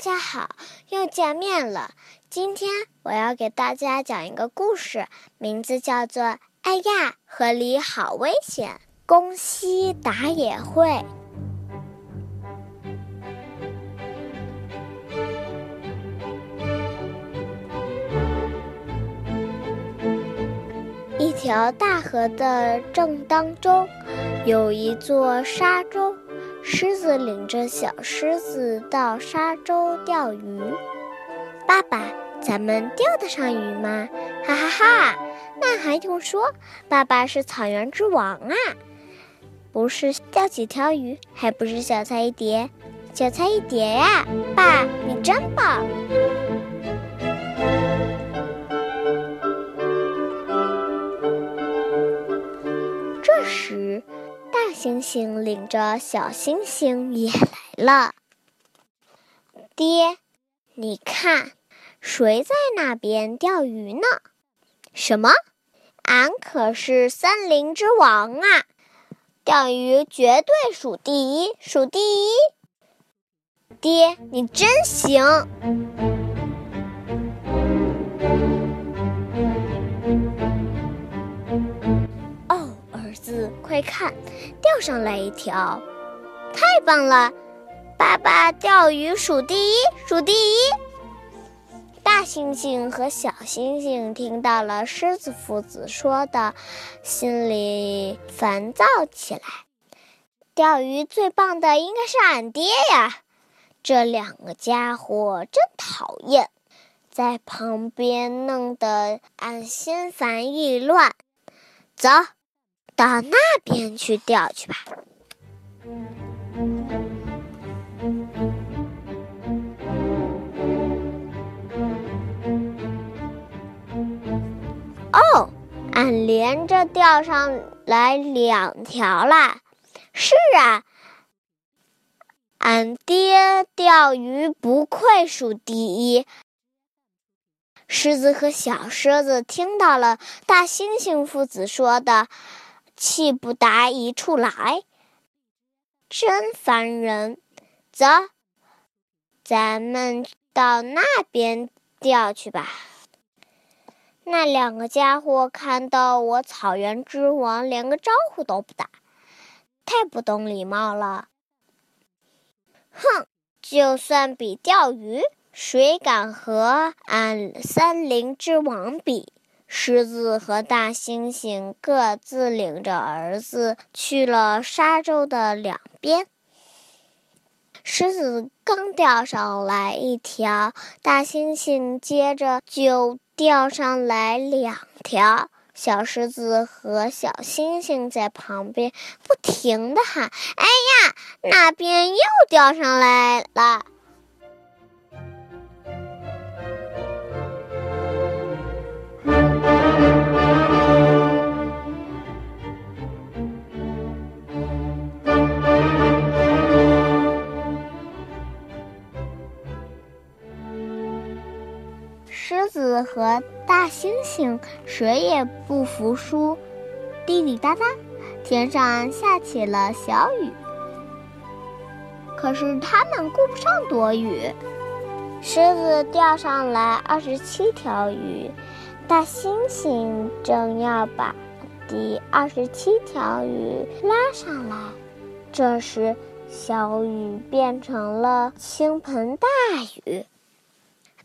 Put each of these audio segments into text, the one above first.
大家好，又见面了。今天我要给大家讲一个故事，名字叫做《哎呀，河里好危险》。公西达也会。一条大河的正当中，有一座沙洲。狮子领着小狮子到沙洲钓鱼。爸爸，咱们钓得上鱼吗？哈哈哈！那还用说？爸爸是草原之王啊！不是钓几条鱼，还不是小菜一碟，小菜一碟呀！爸，你真棒！星星领着小星星也来了。爹，你看，谁在那边钓鱼呢？什么？俺可是森林之王啊！钓鱼绝对数第一，数第一！爹，你真行！儿子快看，钓上来一条，太棒了！爸爸钓鱼数第一，数第一。大猩猩和小猩猩听到了狮子父子说的，心里烦躁起来。钓鱼最棒的应该是俺爹呀！这两个家伙真讨厌，在旁边弄得俺心烦意乱。走。到那边去钓去吧。哦，俺连着钓上来两条啦！是啊，俺爹钓鱼不愧数第一。狮子和小狮子听到了大猩猩父子说的。气不打一处来，真烦人！走，咱们到那边钓去吧。那两个家伙看到我草原之王，连个招呼都不打，太不懂礼貌了。哼，就算比钓鱼，谁敢和俺森林之王比？狮子和大猩猩各自领着儿子去了沙洲的两边。狮子刚钓上来一条，大猩猩接着就钓上来两条。小狮子和小猩猩在旁边不停的喊：“哎呀，那边又钓上来了！”星星谁也不服输，滴滴答答，天上下起了小雨。可是他们顾不上躲雨，狮子钓上来二十七条鱼，大猩猩正要把第二十七条鱼拉上来，这时小雨变成了倾盆大雨，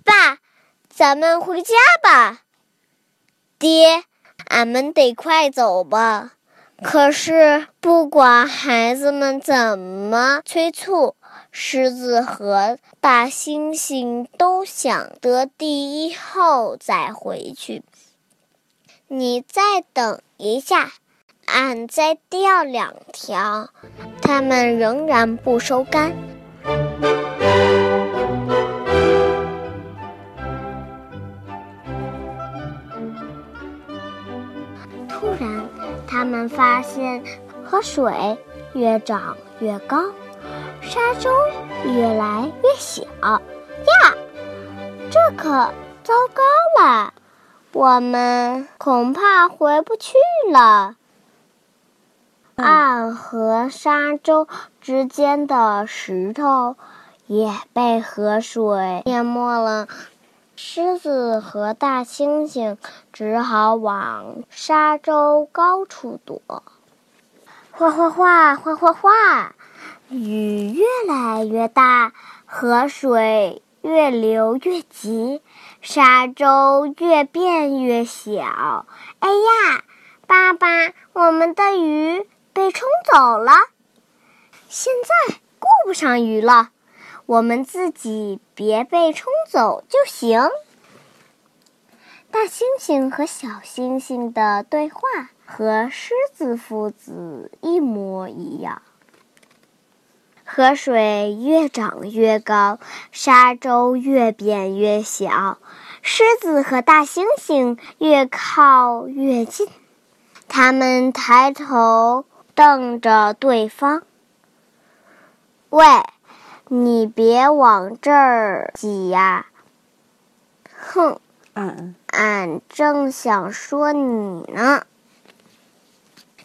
爸。咱们回家吧，爹，俺们得快走吧。可是不管孩子们怎么催促，狮子和大猩猩都想得第一后再回去。你再等一下，俺再钓两条。他们仍然不收竿。突然，他们发现河水越涨越高，沙洲越来越小。呀，这可糟糕了！我们恐怕回不去了。岸和沙洲之间的石头也被河水淹没了。狮子和大猩猩只好往沙洲高处躲。哗哗哗，哗哗哗，雨越来越大，河水越流越急，沙洲越变越小。哎呀，爸爸，我们的鱼被冲走了。现在顾不上鱼了。我们自己别被冲走就行。大猩猩和小猩猩的对话和狮子父子一模一样。河水越涨越高，沙洲越变越小，狮子和大猩猩越靠越近。他们抬头瞪着对方：“喂！”你别往这儿挤呀！哼，俺俺正想说你呢。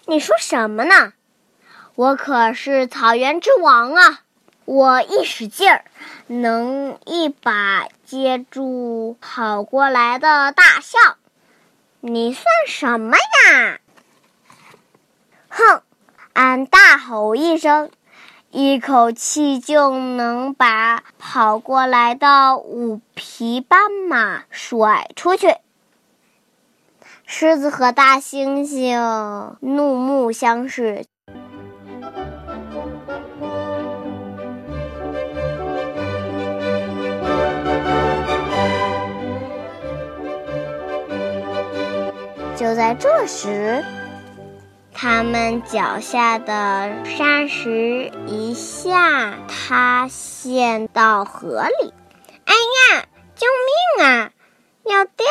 你说什么呢？我可是草原之王啊！我一使劲儿，能一把接住跑过来的大象。你算什么呀？哼！俺大吼一声。一口气就能把跑过来的五匹斑马甩出去。狮子和大猩猩怒目相视。就在这时。他们脚下的沙石一下塌陷到河里，哎呀，救命啊！要掉，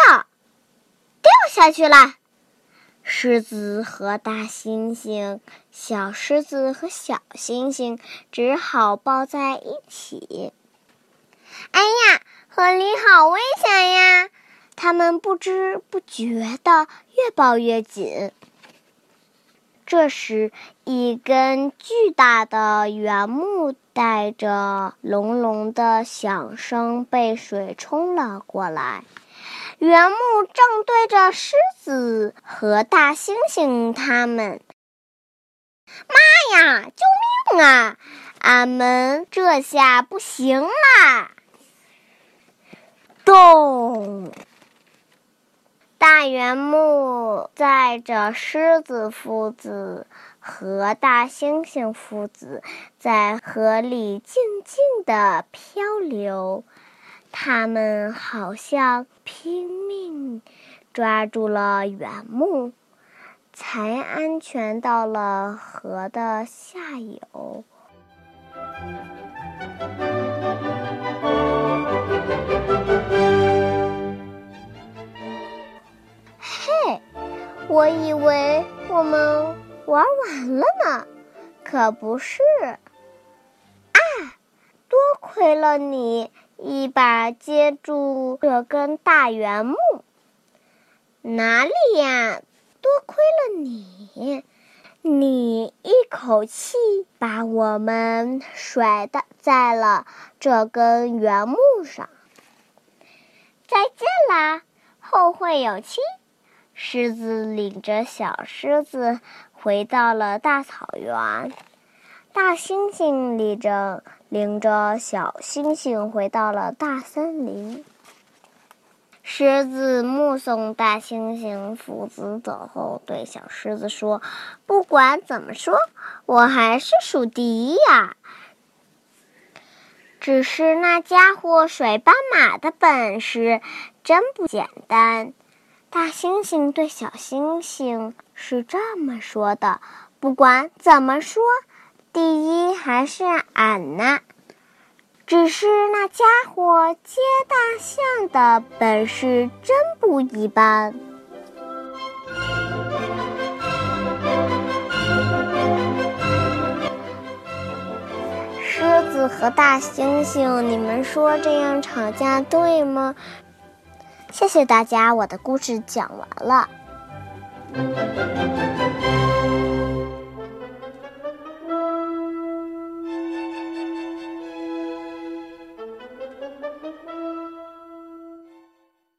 掉下去了！狮子和大猩猩、小狮子和小猩猩只好抱在一起。哎呀，河里好危险呀！他们不知不觉的越抱越紧。这时，一根巨大的圆木带着隆隆的响声被水冲了过来。圆木正对着狮子和大猩猩他们。妈呀！救命啊！俺们这下不行啦！咚！大圆木载着狮子父子和大猩猩父子在河里静静地漂流，他们好像拼命抓住了圆木，才安全到了河的下游。我以为我们玩完了呢，可不是。啊，多亏了你一把接住这根大圆木。哪里呀？多亏了你，你一口气把我们甩的在了这根圆木上。再见啦，后会有期。狮子领着小狮子回到了大草原，大猩猩领着领着小猩猩回到了大森林。狮子目送大猩猩父子走后，对小狮子说：“不管怎么说，我还是属第一呀。只是那家伙甩斑马的本事真不简单。”大猩猩对小猩猩是这么说的：“不管怎么说，第一还是俺呢。只是那家伙接大象的本事真不一般。”狮子和大猩猩，你们说这样吵架对吗？谢谢大家，我的故事讲完了。